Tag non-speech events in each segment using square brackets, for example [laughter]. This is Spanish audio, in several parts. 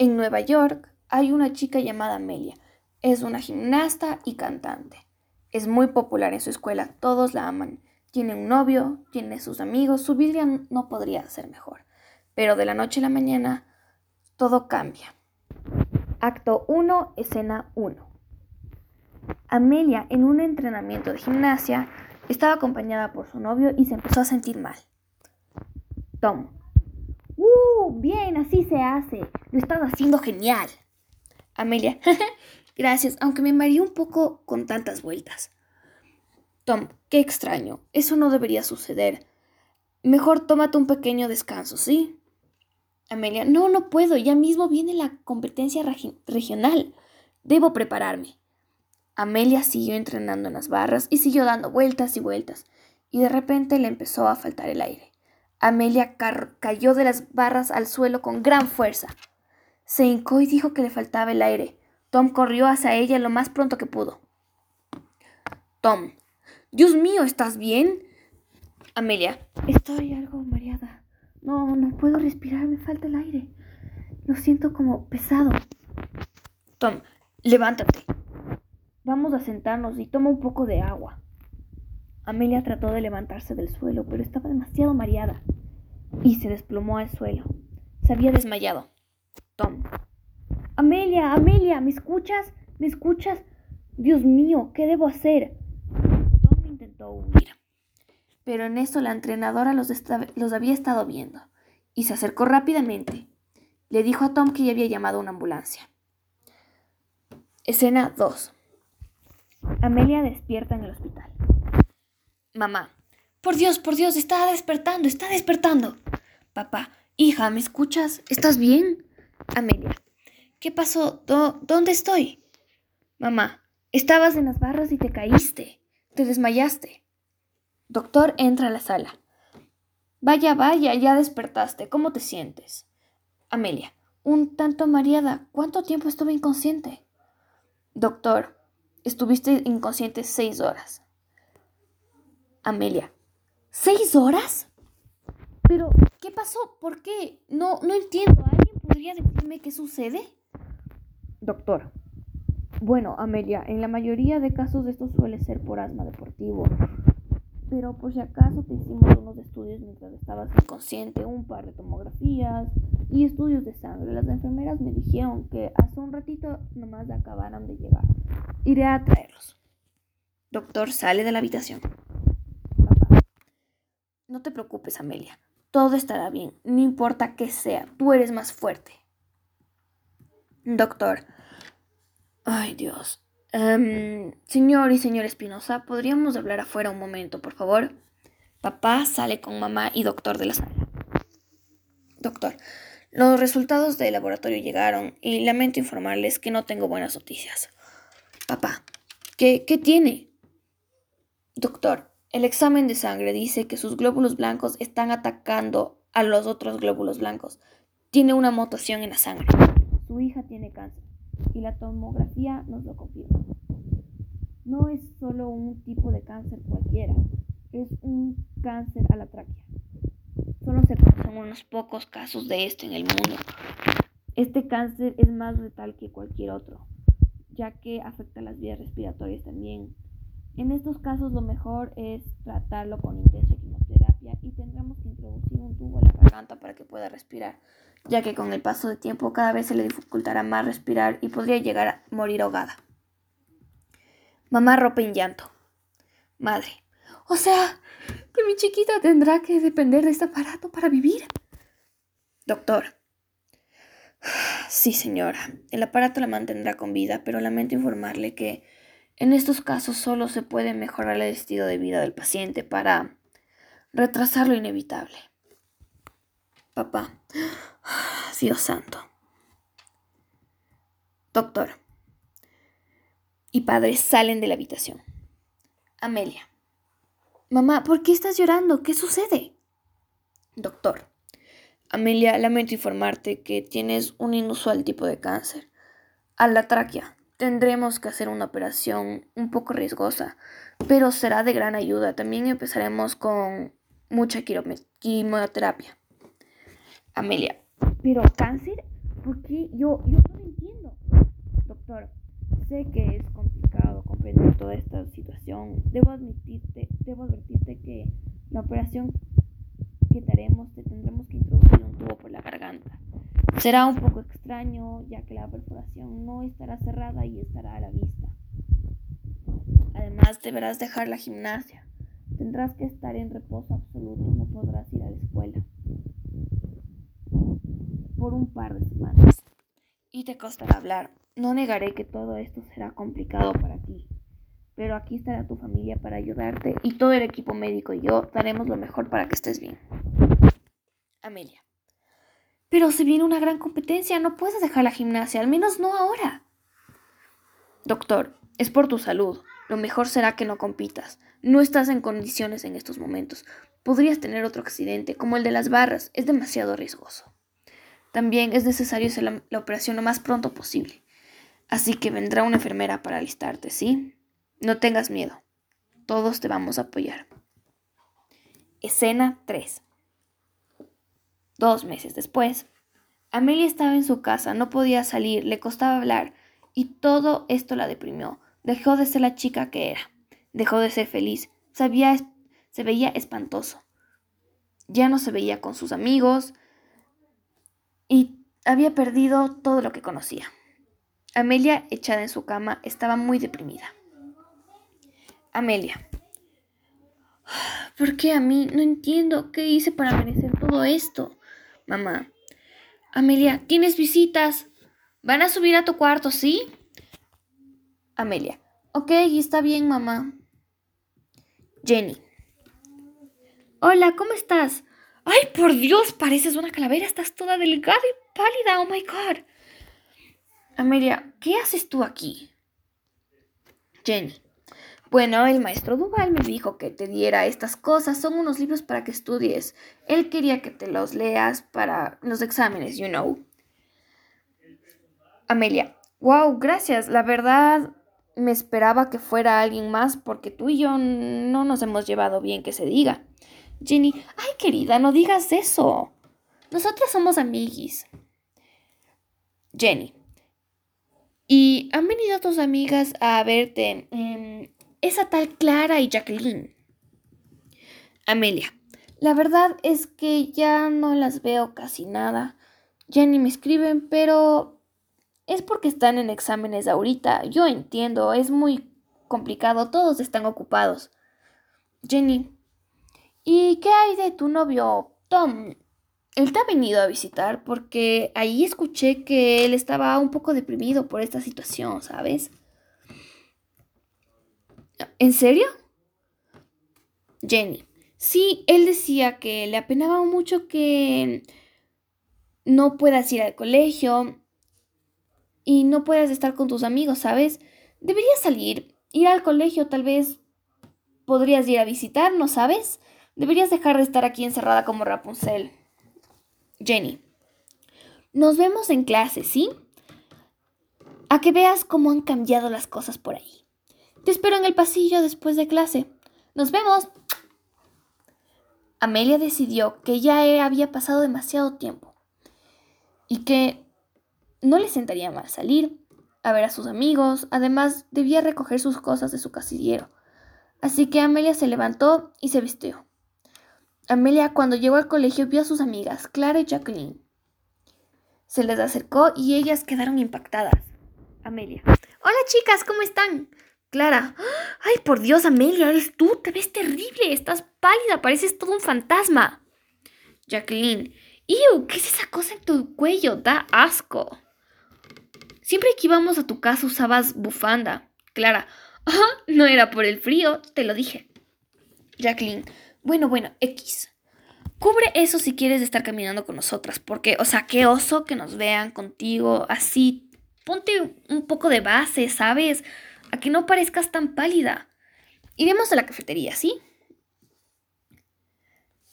En Nueva York hay una chica llamada Amelia. Es una gimnasta y cantante. Es muy popular en su escuela, todos la aman. Tiene un novio, tiene sus amigos, su vida no podría ser mejor. Pero de la noche a la mañana todo cambia. Acto 1, escena 1. Amelia, en un entrenamiento de gimnasia, estaba acompañada por su novio y se empezó a sentir mal. Tom. ¡Uh! Bien, así se hace. Lo estaba haciendo genial. Amelia. [laughs] Gracias, aunque me mareé un poco con tantas vueltas. Tom, qué extraño. Eso no debería suceder. Mejor tómate un pequeño descanso, ¿sí? Amelia, no, no puedo. Ya mismo viene la competencia regional. Debo prepararme. Amelia siguió entrenando en las barras y siguió dando vueltas y vueltas, y de repente le empezó a faltar el aire. Amelia cayó de las barras al suelo con gran fuerza. Se hincó y dijo que le faltaba el aire. Tom corrió hacia ella lo más pronto que pudo. Tom, Dios mío, ¿estás bien? Amelia. Estoy algo mareada. No, no puedo respirar, me falta el aire. Lo siento como pesado. Tom, levántate. Vamos a sentarnos y toma un poco de agua. Amelia trató de levantarse del suelo, pero estaba demasiado mareada y se desplomó al suelo. Se había desmayado. Tom. Amelia, Amelia, ¿me escuchas? ¿Me escuchas? Dios mío, ¿qué debo hacer? huir. Pero en eso la entrenadora los, los había estado viendo y se acercó rápidamente. Le dijo a Tom que ya había llamado a una ambulancia. Escena 2. Amelia despierta en el hospital. Mamá. Por Dios, por Dios, está despertando, está despertando. Papá. Hija, ¿me escuchas? ¿Estás bien? Amelia. ¿Qué pasó? ¿Dónde estoy? Mamá. Estabas en las barras y te caíste. Te desmayaste. Doctor entra a la sala. Vaya, vaya, ya despertaste. ¿Cómo te sientes? Amelia. Un tanto mareada. ¿Cuánto tiempo estuve inconsciente? Doctor. Estuviste inconsciente seis horas. Amelia. ¿Seis horas? Pero, ¿qué pasó? ¿Por qué? No, no entiendo. ¿Alguien podría decirme qué sucede? Doctor. Bueno, Amelia, en la mayoría de casos esto suele ser por asma deportivo. Pero por si acaso te hicimos unos estudios mientras estabas inconsciente, un par de tomografías y estudios de sangre. Las enfermeras me dijeron que hace un ratito nomás acabaran de llegar. Iré a traerlos. Doctor sale de la habitación. No te preocupes, Amelia. Todo estará bien. No importa qué sea. Tú eres más fuerte. Doctor, Ay, Dios. Em, señor y señor Espinosa, ¿podríamos hablar afuera un momento, por favor? Papá sale con mamá y doctor de la sala. Doctor, los resultados del laboratorio llegaron y lamento informarles que no tengo buenas noticias. Papá, ¿qué, qué tiene? Doctor, el examen de sangre dice que sus glóbulos blancos están atacando a los otros glóbulos blancos. Tiene una mutación en la sangre. Su hija tiene cáncer y la tomografía nos lo confirma. No es solo un tipo de cáncer cualquiera, es un cáncer a la tráquea. Solo se conocen unos pocos casos de esto en el mundo. Este cáncer es más letal que cualquier otro, ya que afecta las vías respiratorias también. En estos casos lo mejor es tratarlo con intensa quimioterapia y tendremos que introducir un tubo en la garganta para que pueda respirar ya que con el paso del tiempo cada vez se le dificultará más respirar y podría llegar a morir ahogada. Mamá rompe en llanto. Madre. O sea, que mi chiquita tendrá que depender de este aparato para vivir. Doctor. Sí, señora. El aparato la mantendrá con vida, pero lamento informarle que en estos casos solo se puede mejorar el estilo de vida del paciente para retrasar lo inevitable. Papá. [sighs] Dios santo. Doctor. Y padre salen de la habitación. Amelia. Mamá, ¿por qué estás llorando? ¿Qué sucede? Doctor. Amelia, lamento informarte que tienes un inusual tipo de cáncer. A la tráquea. Tendremos que hacer una operación un poco riesgosa, pero será de gran ayuda. También empezaremos con mucha quimioterapia. Amelia, ¿pero cáncer? ¿Por qué? Yo, yo no lo entiendo. Doctor, sé que es complicado comprender toda esta situación. Debo admitirte, debo advertirte que la operación que te haremos te tendremos que introducir un tubo por la garganta. Será un poco extraño ya que la perforación no estará cerrada y estará a la vista. Además deberás dejar la gimnasia. Tendrás que estar en reposo absoluto, no podrás ir a la escuela por un par de semanas. Y te costará hablar. No negaré que todo esto será complicado para ti, pero aquí estará tu familia para ayudarte y todo el equipo médico y yo daremos lo mejor para que estés bien. Amelia. Pero se viene una gran competencia, no puedes dejar la gimnasia, al menos no ahora. Doctor, es por tu salud. Lo mejor será que no compitas. No estás en condiciones en estos momentos. Podrías tener otro accidente, como el de las barras. Es demasiado riesgoso. También es necesario hacer la, operación lo más pronto posible. Así que vendrá una enfermera para alistarte, ¿sí? No tengas miedo. Todos te vamos a apoyar. Escena 3. Dos meses después, Amelia estaba en su casa, no podía salir, le costaba hablar, y todo esto la deprimió. Dejó de ser la chica que era, dejó de ser feliz, Sabía, se veía espantoso. Ya no se veía con sus amigos, y había perdido todo lo que conocía. Amelia, echada en su cama, estaba muy deprimida. Amelia. ¿Por qué a mí? No entiendo qué hice para merecer todo esto. Mamá. Amelia, tienes visitas. Van a subir a tu cuarto, ¿sí? Amelia. Ok, está bien, mamá. Jenny. Hola, ¿cómo estás? ¡Ay, por Dios! Pareces una calavera. Estás toda delgada y pálida. ¡Oh, my God! Amelia, ¿qué haces tú aquí? Jenny. Bueno, el maestro Duval me dijo que te diera estas cosas. Son unos libros para que estudies. Él quería que te los leas para los exámenes, you know. Amelia. Wow, gracias. La verdad, me esperaba que fuera alguien más porque tú y yo no nos hemos llevado bien que se diga. Jenny, ay querida, no digas eso. Nosotras somos amiguis. Jenny. Y han venido tus amigas a verte. Esa tal Clara y Jacqueline. Amelia. La verdad es que ya no las veo casi nada. Jenny me escriben, pero es porque están en exámenes ahorita. Yo entiendo, es muy complicado, todos están ocupados. Jenny, ¿Y qué hay de tu novio, Tom? Él te ha venido a visitar porque ahí escuché que él estaba un poco deprimido por esta situación, ¿sabes? ¿En serio? Jenny. Sí, él decía que le apenaba mucho que no puedas ir al colegio y no puedas estar con tus amigos, ¿sabes? Deberías salir, ir al colegio, tal vez podrías ir a visitarnos, ¿sabes? Deberías dejar de estar aquí encerrada como Rapunzel. Jenny. Nos vemos en clase, ¿sí? A que veas cómo han cambiado las cosas por ahí. Te espero en el pasillo después de clase. Nos vemos. Amelia decidió que ya había pasado demasiado tiempo y que no le sentaría mal salir, a ver a sus amigos, además debía recoger sus cosas de su casillero. Así que Amelia se levantó y se vistió. Amelia cuando llegó al colegio vio a sus amigas, Clara y Jacqueline. Se les acercó y ellas quedaron impactadas. Amelia. Hola chicas, ¿cómo están? Clara. Ay, por Dios, Amelia, eres tú. Te ves terrible. Estás pálida. Pareces todo un fantasma. Jacqueline. ¡Ew! ¿Qué es esa cosa en tu cuello? Da asco. Siempre que íbamos a tu casa usabas bufanda. Clara. Ah, no era por el frío, te lo dije. Jacqueline. Bueno, bueno, X. Cubre eso si quieres estar caminando con nosotras, porque, o sea, qué oso que nos vean contigo así. Ponte un poco de base, ¿sabes? A que no parezcas tan pálida. Iremos a la cafetería, ¿sí?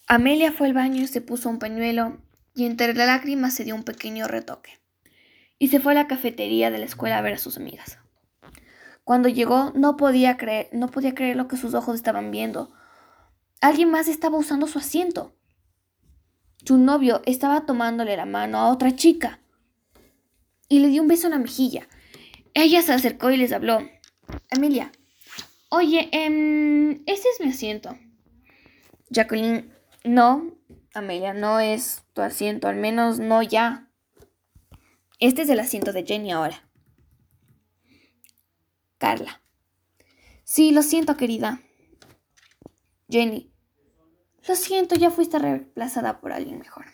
Amelia fue al baño y se puso un pañuelo y entre las lágrimas se dio un pequeño retoque. Y se fue a la cafetería de la escuela a ver a sus amigas. Cuando llegó no podía creer, no podía creer lo que sus ojos estaban viendo. Alguien más estaba usando su asiento. Su novio estaba tomándole la mano a otra chica. y le dio un beso en la mejilla. Ella se acercó y les habló. Amelia, oye, eh, ese es mi asiento. Jacqueline, no, Amelia, no es tu asiento, al menos no ya. Este es el asiento de Jenny ahora. Carla. Sí, lo siento, querida. Jenny. Lo siento, ya fuiste reemplazada por alguien mejor.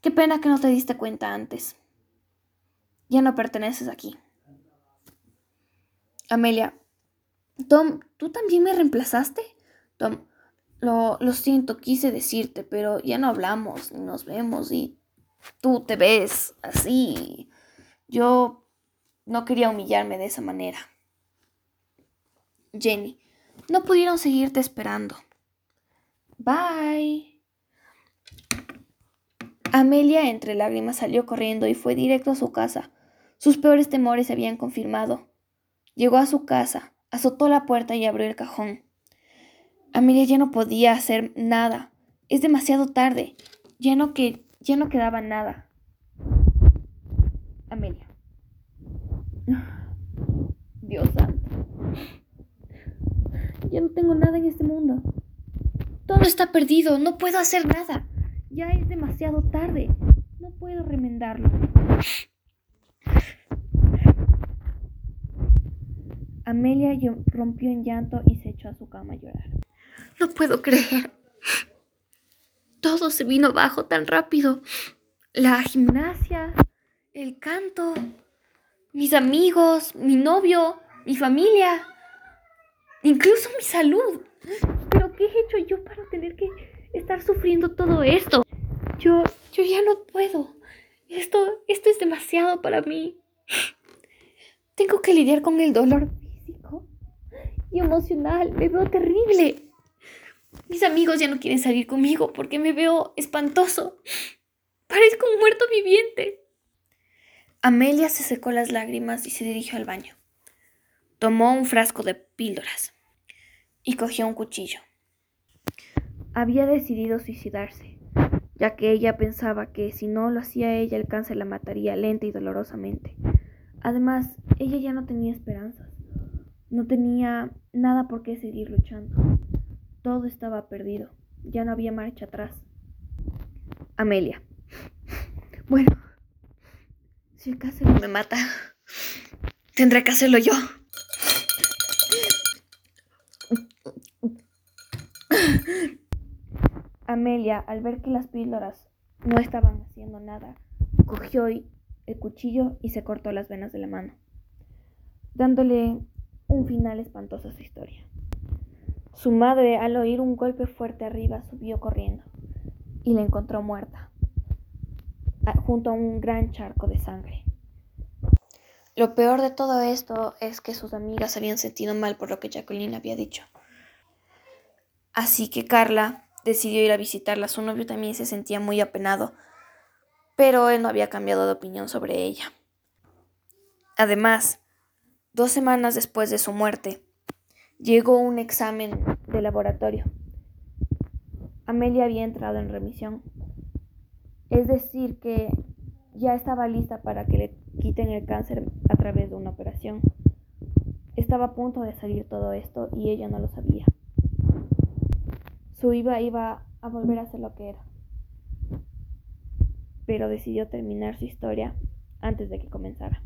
Qué pena que no te diste cuenta antes. Ya no perteneces aquí. Amelia. Tom, ¿tú también me reemplazaste? Tom, lo, lo siento, quise decirte, pero ya no hablamos ni nos vemos y tú te ves así. Yo no quería humillarme de esa manera. Jenny, no pudieron seguirte esperando. Bye. Amelia entre lágrimas salió corriendo y fue directo a su casa. Sus peores temores se habían confirmado. Llegó a su casa, azotó la puerta y abrió el cajón. Amelia ya no podía hacer nada. Es demasiado tarde. Ya no, que, ya no quedaba nada. Amelia. [sighs] Dios santo. Ya no tengo nada en este mundo. Todo está perdido. No puedo hacer nada. Ya es demasiado tarde. No puedo remendarlo. Amelia rompió en llanto y se echó a su cama a llorar. No puedo creer. Todo se vino abajo tan rápido. La gimnasia, el canto, mis amigos, mi novio, mi familia, incluso mi salud. Pero ¿qué he hecho yo para tener que estar sufriendo todo esto? Yo, yo ya no puedo. Esto, esto es demasiado para mí. Tengo que lidiar con el dolor y emocional. Me veo terrible. Mis amigos ya no quieren salir conmigo porque me veo espantoso. Parezco un muerto viviente. Amelia se secó las lágrimas y se dirigió al baño. Tomó un frasco de píldoras y cogió un cuchillo. Había decidido suicidarse, ya que ella pensaba que si no lo hacía ella el cáncer la mataría lenta y dolorosamente. Además, ella ya no tenía esperanzas, no tenía nada por qué seguir luchando. Todo estaba perdido, ya no había marcha atrás. Amelia. [laughs] Bueno, si el cáncer me mata, tendré que hacerlo yo. Amelia, al ver que las píldoras no estaban haciendo nada, cogió el cuchillo y se cortó las venas de la mano, dándole un final espantoso a su historia. Su madre, al oír un golpe fuerte arriba, subió corriendo y la encontró muerta, junto a un gran charco de sangre. Lo peor de todo esto es que sus amigas habían sentido mal por lo que Jacqueline había dicho. Así que Carla decidió ir a visitarla. Su novio también se sentía muy apenado, pero él no había cambiado de opinión sobre ella. Además, dos semanas después de su muerte, llegó un examen de laboratorio. Amelia había entrado en remisión. Es decir, que ya estaba lista para que le quiten el cáncer a través de una operación. Estaba a punto de salir todo esto y ella no lo sabía su iba iba a volver a ser lo que era. Pero decidió terminar su historia antes de que comenzara.